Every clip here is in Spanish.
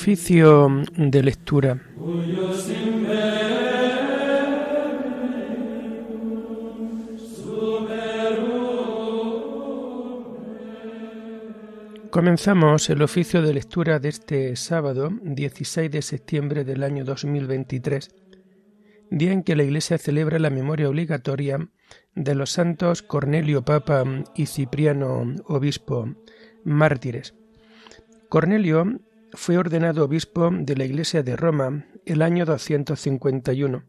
Oficio de lectura. Comenzamos el oficio de lectura de este sábado, 16 de septiembre del año 2023, día en que la Iglesia celebra la memoria obligatoria de los santos Cornelio Papa y Cipriano Obispo, mártires. Cornelio fue ordenado obispo de la Iglesia de Roma el año 251.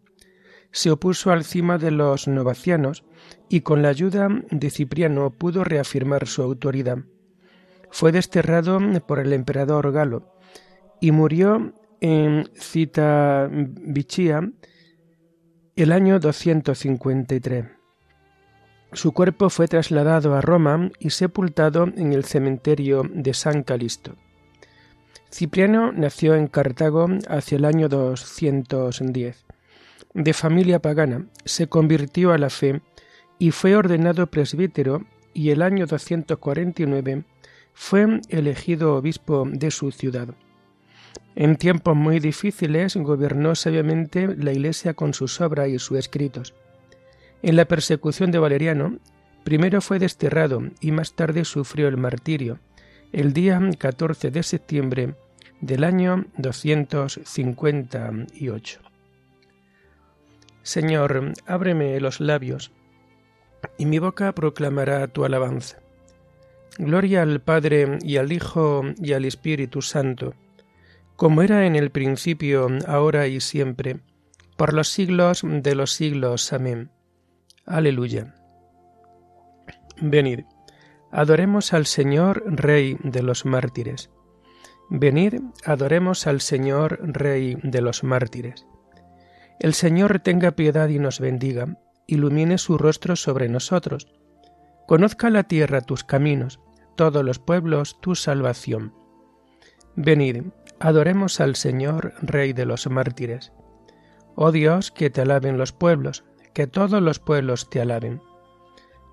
Se opuso al cima de los novacianos y con la ayuda de Cipriano pudo reafirmar su autoridad. Fue desterrado por el emperador Galo y murió en Citavichia el año 253. Su cuerpo fue trasladado a Roma y sepultado en el cementerio de San Calisto. Cipriano nació en Cartago hacia el año 210. De familia pagana, se convirtió a la fe y fue ordenado presbítero y el año 249 fue elegido obispo de su ciudad. En tiempos muy difíciles gobernó sabiamente la Iglesia con sus obras y sus escritos. En la persecución de Valeriano, primero fue desterrado y más tarde sufrió el martirio, el día 14 de septiembre del año 258. Señor, ábreme los labios, y mi boca proclamará tu alabanza. Gloria al Padre y al Hijo y al Espíritu Santo, como era en el principio, ahora y siempre, por los siglos de los siglos. Amén. Aleluya. Venid Adoremos al Señor, Rey de los mártires. Venid, adoremos al Señor, Rey de los mártires. El Señor tenga piedad y nos bendiga, ilumine su rostro sobre nosotros. Conozca la tierra tus caminos, todos los pueblos tu salvación. Venid, adoremos al Señor, Rey de los mártires. Oh Dios, que te alaben los pueblos, que todos los pueblos te alaben.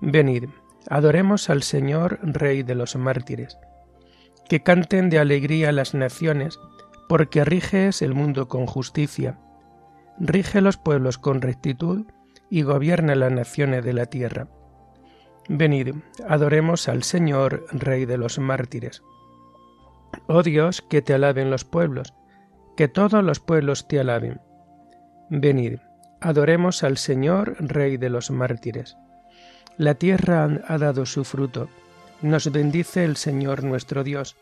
Venid, Adoremos al Señor, Rey de los mártires. Que canten de alegría las naciones, porque riges el mundo con justicia. Rige los pueblos con rectitud y gobierna las naciones de la tierra. Venid, adoremos al Señor, Rey de los mártires. Oh Dios, que te alaben los pueblos, que todos los pueblos te alaben. Venid, adoremos al Señor, Rey de los mártires. La tierra ha dado su fruto. Nos bendice el Señor nuestro Dios.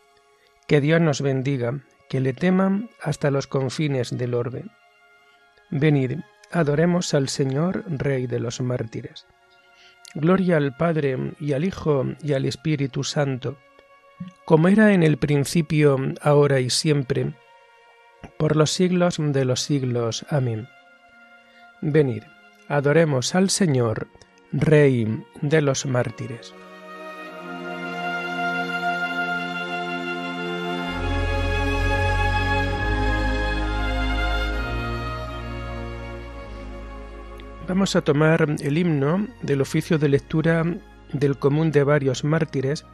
Que Dios nos bendiga, que le teman hasta los confines del orbe. Venid, adoremos al Señor, Rey de los mártires. Gloria al Padre y al Hijo y al Espíritu Santo, como era en el principio, ahora y siempre, por los siglos de los siglos. Amén. Venid, adoremos al Señor, Rey de los mártires. Vamos a tomar el himno del oficio de lectura del común de varios mártires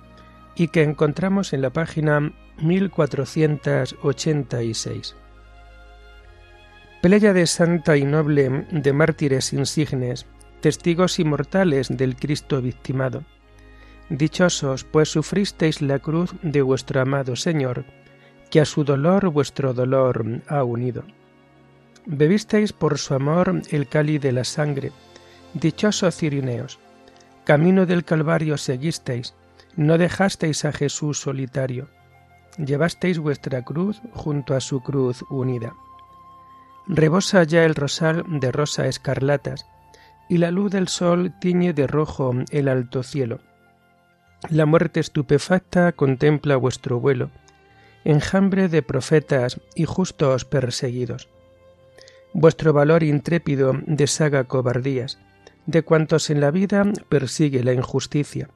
y que encontramos en la página 1486. de santa y noble de mártires insignes, testigos inmortales del Cristo victimado. Dichosos, pues sufristeis la cruz de vuestro amado Señor, que a su dolor vuestro dolor ha unido. Bebisteis por su amor el cáliz de la sangre. Dichosos cirineos, camino del Calvario seguisteis, no dejasteis a Jesús solitario, llevasteis vuestra cruz junto a su cruz unida. Rebosa ya el rosal de rosa escarlatas, y la luz del sol tiñe de rojo el alto cielo. La muerte estupefacta contempla vuestro vuelo, enjambre de profetas y justos perseguidos. Vuestro valor intrépido deshaga cobardías, de cuantos en la vida persigue la injusticia.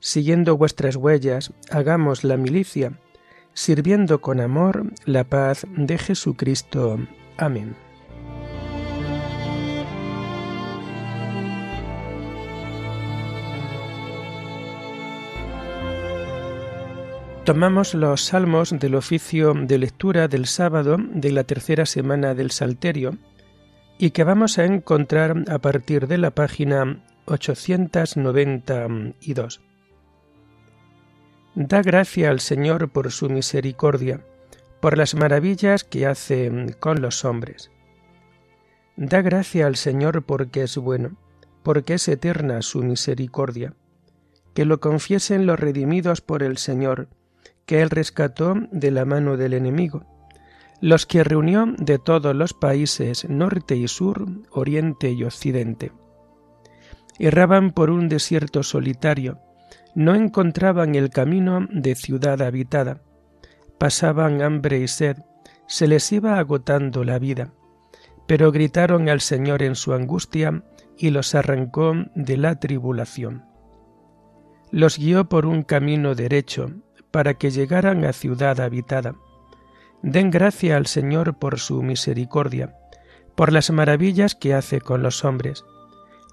Siguiendo vuestras huellas, hagamos la milicia, sirviendo con amor la paz de Jesucristo. Amén. Tomamos los salmos del oficio de lectura del sábado de la tercera semana del Salterio y que vamos a encontrar a partir de la página 892. Da gracia al Señor por su misericordia, por las maravillas que hace con los hombres. Da gracia al Señor porque es bueno, porque es eterna su misericordia. Que lo confiesen los redimidos por el Señor, que Él rescató de la mano del enemigo, los que reunió de todos los países norte y sur, oriente y occidente. Erraban por un desierto solitario, no encontraban el camino de ciudad habitada, pasaban hambre y sed, se les iba agotando la vida, pero gritaron al Señor en su angustia y los arrancó de la tribulación. Los guió por un camino derecho, para que llegaran a ciudad habitada. Den gracia al Señor por su misericordia, por las maravillas que hace con los hombres.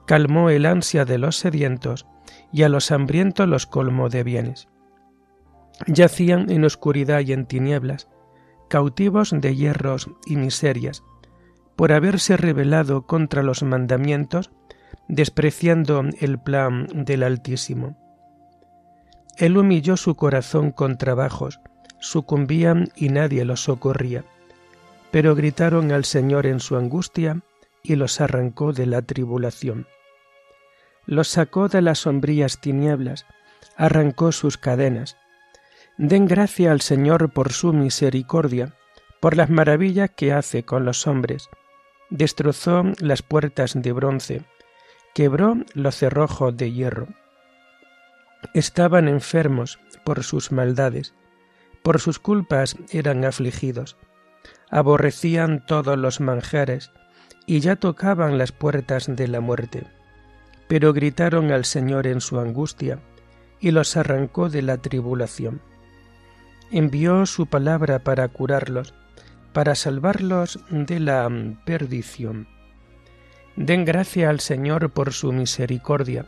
Calmó el ansia de los sedientos y a los hambrientos los colmó de bienes. Yacían en oscuridad y en tinieblas, cautivos de hierros y miserias, por haberse rebelado contra los mandamientos, despreciando el plan del Altísimo. Él humilló su corazón con trabajos, sucumbían y nadie los socorría. Pero gritaron al Señor en su angustia y los arrancó de la tribulación. Los sacó de las sombrías tinieblas, arrancó sus cadenas. Den gracia al Señor por su misericordia, por las maravillas que hace con los hombres. Destrozó las puertas de bronce, quebró los cerrojos de hierro estaban enfermos por sus maldades, por sus culpas eran afligidos, aborrecían todos los manjares y ya tocaban las puertas de la muerte. Pero gritaron al Señor en su angustia y los arrancó de la tribulación. Envió su palabra para curarlos, para salvarlos de la perdición. Den gracia al Señor por su misericordia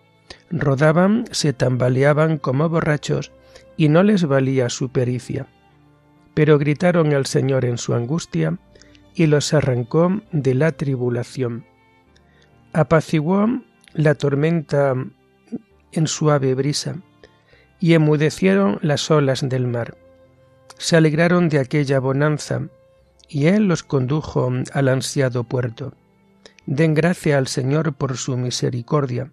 rodaban, se tambaleaban como borrachos, y no les valía su pericia. Pero gritaron al Señor en su angustia, y los arrancó de la tribulación. Apaciguó la tormenta en suave brisa, y emudecieron las olas del mar. Se alegraron de aquella bonanza, y Él los condujo al ansiado puerto. Den gracia al Señor por su misericordia,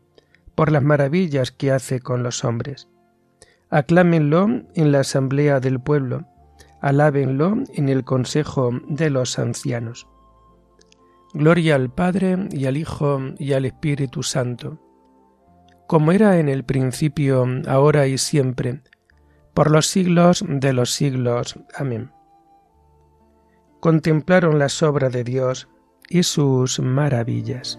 por las maravillas que hace con los hombres. Aclámenlo en la asamblea del pueblo, alábenlo en el consejo de los ancianos. Gloria al Padre y al Hijo y al Espíritu Santo, como era en el principio, ahora y siempre, por los siglos de los siglos. Amén. Contemplaron las obras de Dios y sus maravillas.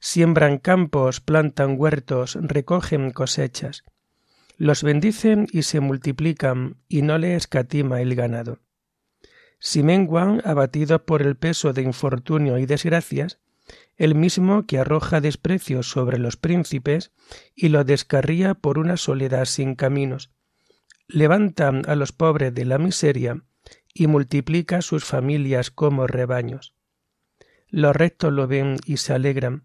Siembran campos, plantan huertos, recogen cosechas. Los bendicen y se multiplican, y no le escatima el ganado. Si menguan, abatidos por el peso de infortunio y desgracias, el mismo que arroja desprecio sobre los príncipes y los descarría por una soledad sin caminos, levanta a los pobres de la miseria y multiplica sus familias como rebaños. Los rectos lo ven y se alegran,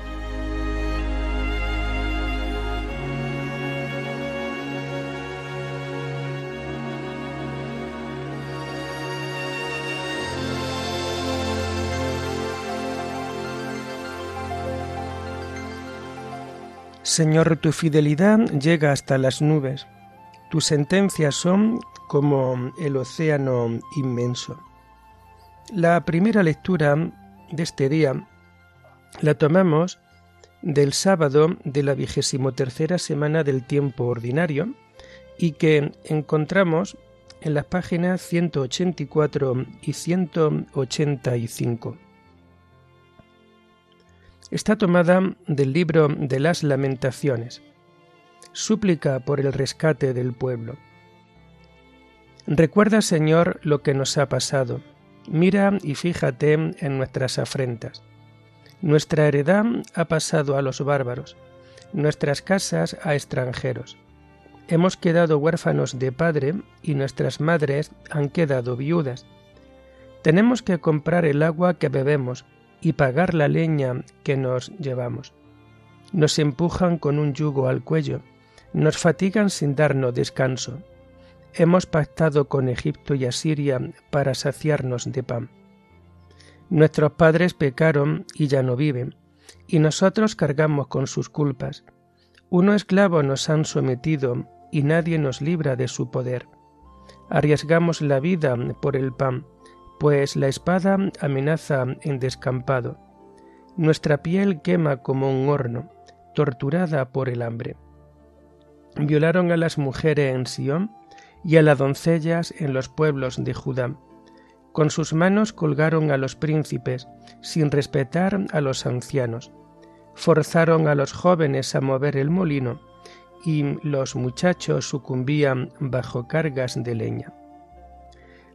Señor, tu fidelidad llega hasta las nubes, tus sentencias son como el océano inmenso. La primera lectura de este día la tomamos del sábado de la vigésimo tercera semana del tiempo ordinario y que encontramos en las páginas 184 y 185. Está tomada del libro de las lamentaciones, súplica por el rescate del pueblo. Recuerda, Señor, lo que nos ha pasado. Mira y fíjate en nuestras afrentas. Nuestra heredad ha pasado a los bárbaros, nuestras casas a extranjeros. Hemos quedado huérfanos de padre y nuestras madres han quedado viudas. Tenemos que comprar el agua que bebemos y pagar la leña que nos llevamos. Nos empujan con un yugo al cuello, nos fatigan sin darnos descanso Hemos pactado con Egipto y Asiria para saciarnos de pan. Nuestros padres pecaron y ya no viven, y nosotros cargamos con sus culpas. Uno esclavo nos han sometido y nadie nos libra de su poder. Arriesgamos la vida por el pan, pues la espada amenaza en descampado. Nuestra piel quema como un horno, torturada por el hambre. Violaron a las mujeres en Sión y a las doncellas en los pueblos de Judá. Con sus manos colgaron a los príncipes, sin respetar a los ancianos. Forzaron a los jóvenes a mover el molino, y los muchachos sucumbían bajo cargas de leña.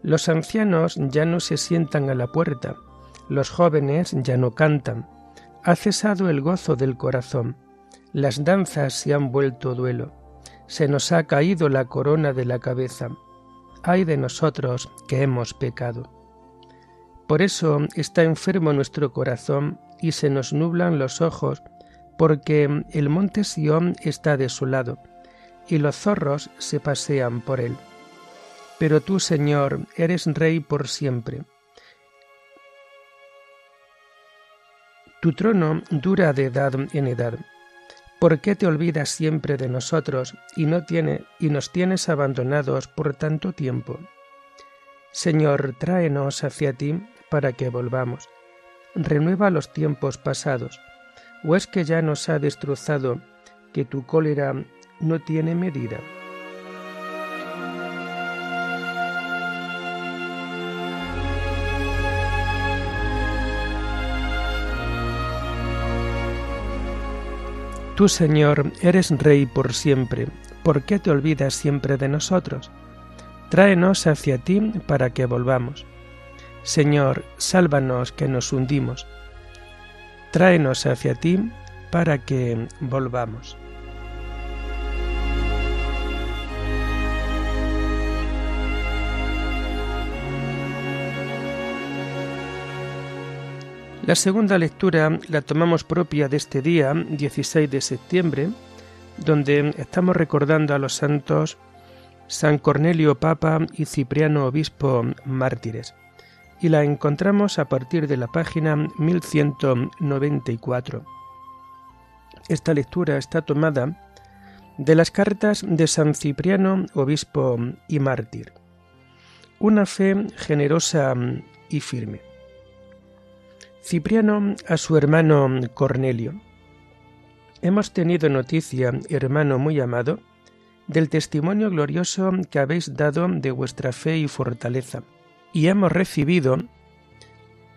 Los ancianos ya no se sientan a la puerta, los jóvenes ya no cantan. Ha cesado el gozo del corazón, las danzas se han vuelto duelo se nos ha caído la corona de la cabeza. Ay de nosotros que hemos pecado. Por eso está enfermo nuestro corazón y se nos nublan los ojos, porque el monte Sión está desolado, y los zorros se pasean por él. Pero tú, Señor, eres Rey por siempre. Tu trono dura de edad en edad ¿Por qué te olvidas siempre de nosotros y, no y nos tienes abandonados por tanto tiempo? Señor, tráenos hacia ti para que volvamos. Renueva los tiempos pasados. ¿O es que ya nos ha destrozado que tu cólera no tiene medida? Tú, Señor, eres Rey por siempre, ¿por qué te olvidas siempre de nosotros? Tráenos hacia ti para que volvamos. Señor, sálvanos que nos hundimos. Tráenos hacia ti para que volvamos. La segunda lectura la tomamos propia de este día, 16 de septiembre, donde estamos recordando a los santos San Cornelio Papa y Cipriano Obispo mártires, y la encontramos a partir de la página 1194. Esta lectura está tomada de las cartas de San Cipriano, obispo y mártir. Una fe generosa y firme. Cipriano a su hermano Cornelio. Hemos tenido noticia, hermano muy amado, del testimonio glorioso que habéis dado de vuestra fe y fortaleza, y hemos recibido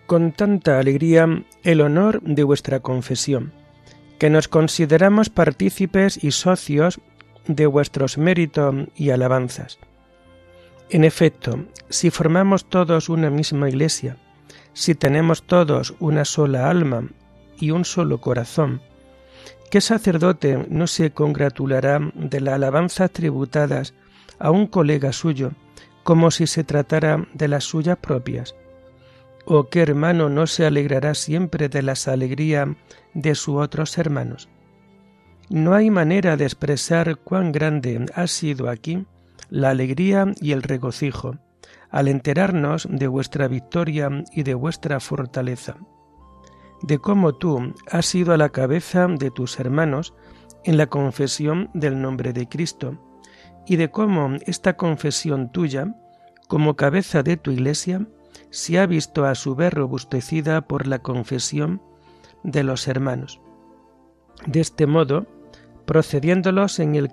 con tanta alegría el honor de vuestra confesión, que nos consideramos partícipes y socios de vuestros méritos y alabanzas. En efecto, si formamos todos una misma iglesia, si tenemos todos una sola alma y un solo corazón, ¿Qué sacerdote no se congratulará de las alabanzas tributadas a un colega suyo como si se tratara de las suyas propias? ¿O qué hermano no se alegrará siempre de las alegrías de sus otros hermanos? No hay manera de expresar cuán grande ha sido aquí la alegría y el regocijo al enterarnos de vuestra victoria y de vuestra fortaleza de cómo tú has sido a la cabeza de tus hermanos en la confesión del nombre de Cristo, y de cómo esta confesión tuya, como cabeza de tu iglesia, se ha visto a su vez robustecida por la confesión de los hermanos. De este modo, procediéndolos en el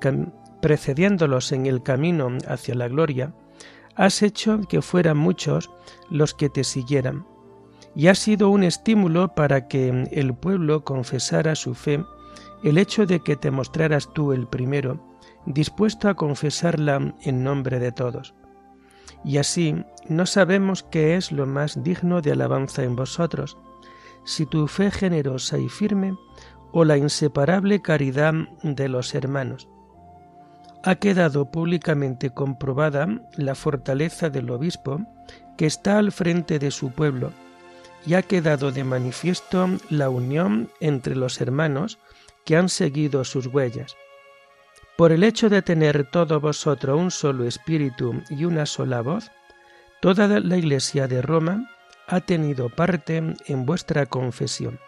precediéndolos en el camino hacia la gloria, has hecho que fueran muchos los que te siguieran y ha sido un estímulo para que el pueblo confesara su fe el hecho de que te mostraras tú el primero, dispuesto a confesarla en nombre de todos. Y así no sabemos qué es lo más digno de alabanza en vosotros, si tu fe generosa y firme o la inseparable caridad de los hermanos. Ha quedado públicamente comprobada la fortaleza del obispo que está al frente de su pueblo, y ha quedado de manifiesto la unión entre los hermanos que han seguido sus huellas. Por el hecho de tener todo vosotros un solo espíritu y una sola voz, toda la Iglesia de Roma ha tenido parte en vuestra confesión.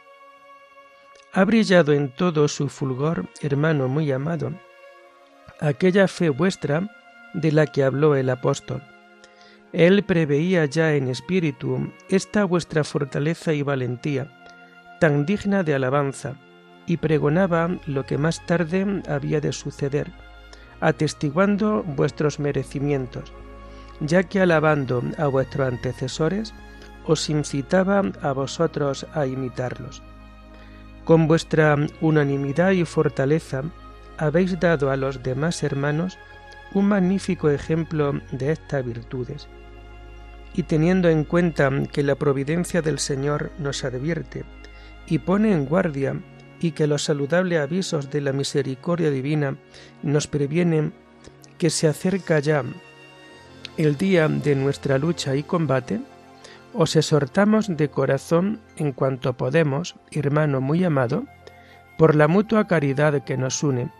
Ha brillado en todo su fulgor, hermano muy amado, aquella fe vuestra de la que habló el apóstol él preveía ya en espíritu esta vuestra fortaleza y valentía, tan digna de alabanza, y pregonaba lo que más tarde había de suceder, atestiguando vuestros merecimientos, ya que alabando a vuestros antecesores, os incitaba a vosotros a imitarlos. Con vuestra unanimidad y fortaleza habéis dado a los demás hermanos un magnífico ejemplo de estas virtudes y teniendo en cuenta que la providencia del Señor nos advierte y pone en guardia y que los saludables avisos de la misericordia divina nos previenen que se acerca ya el día de nuestra lucha y combate, os exhortamos de corazón en cuanto podemos, hermano muy amado, por la mutua caridad que nos une,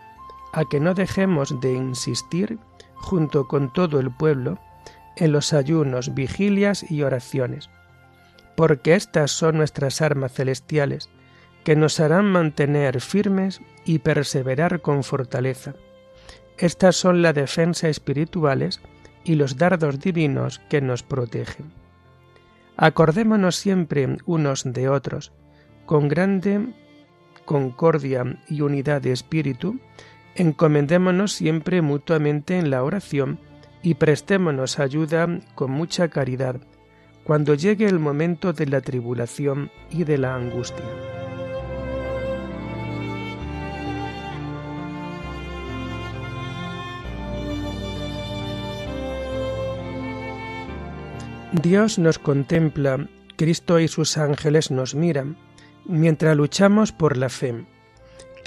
a que no dejemos de insistir, junto con todo el pueblo, en los ayunos, vigilias y oraciones, porque estas son nuestras armas celestiales, que nos harán mantener firmes y perseverar con fortaleza. Estas son las defensas espirituales y los dardos divinos que nos protegen. Acordémonos siempre unos de otros, con grande concordia y unidad de espíritu, encomendémonos siempre mutuamente en la oración y prestémonos ayuda con mucha caridad cuando llegue el momento de la tribulación y de la angustia. Dios nos contempla, Cristo y sus ángeles nos miran, mientras luchamos por la fe.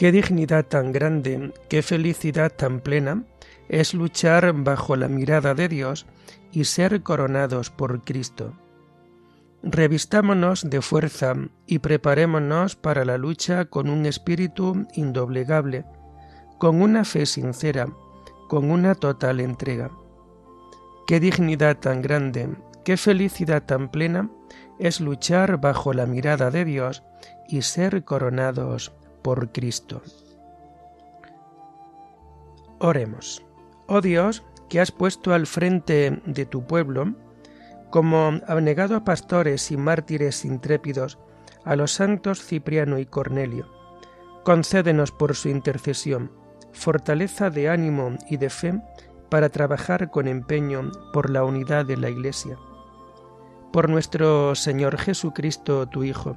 Qué dignidad tan grande, qué felicidad tan plena, es luchar bajo la mirada de Dios y ser coronados por Cristo. Revistámonos de fuerza y preparémonos para la lucha con un espíritu indoblegable, con una fe sincera, con una total entrega. Qué dignidad tan grande, qué felicidad tan plena es luchar bajo la mirada de Dios y ser coronados por Cristo. Oremos. Oh Dios, que has puesto al frente de tu pueblo, como abnegado a pastores y mártires intrépidos, a los santos Cipriano y Cornelio, concédenos por su intercesión fortaleza de ánimo y de fe para trabajar con empeño por la unidad de la Iglesia. Por nuestro Señor Jesucristo, tu Hijo,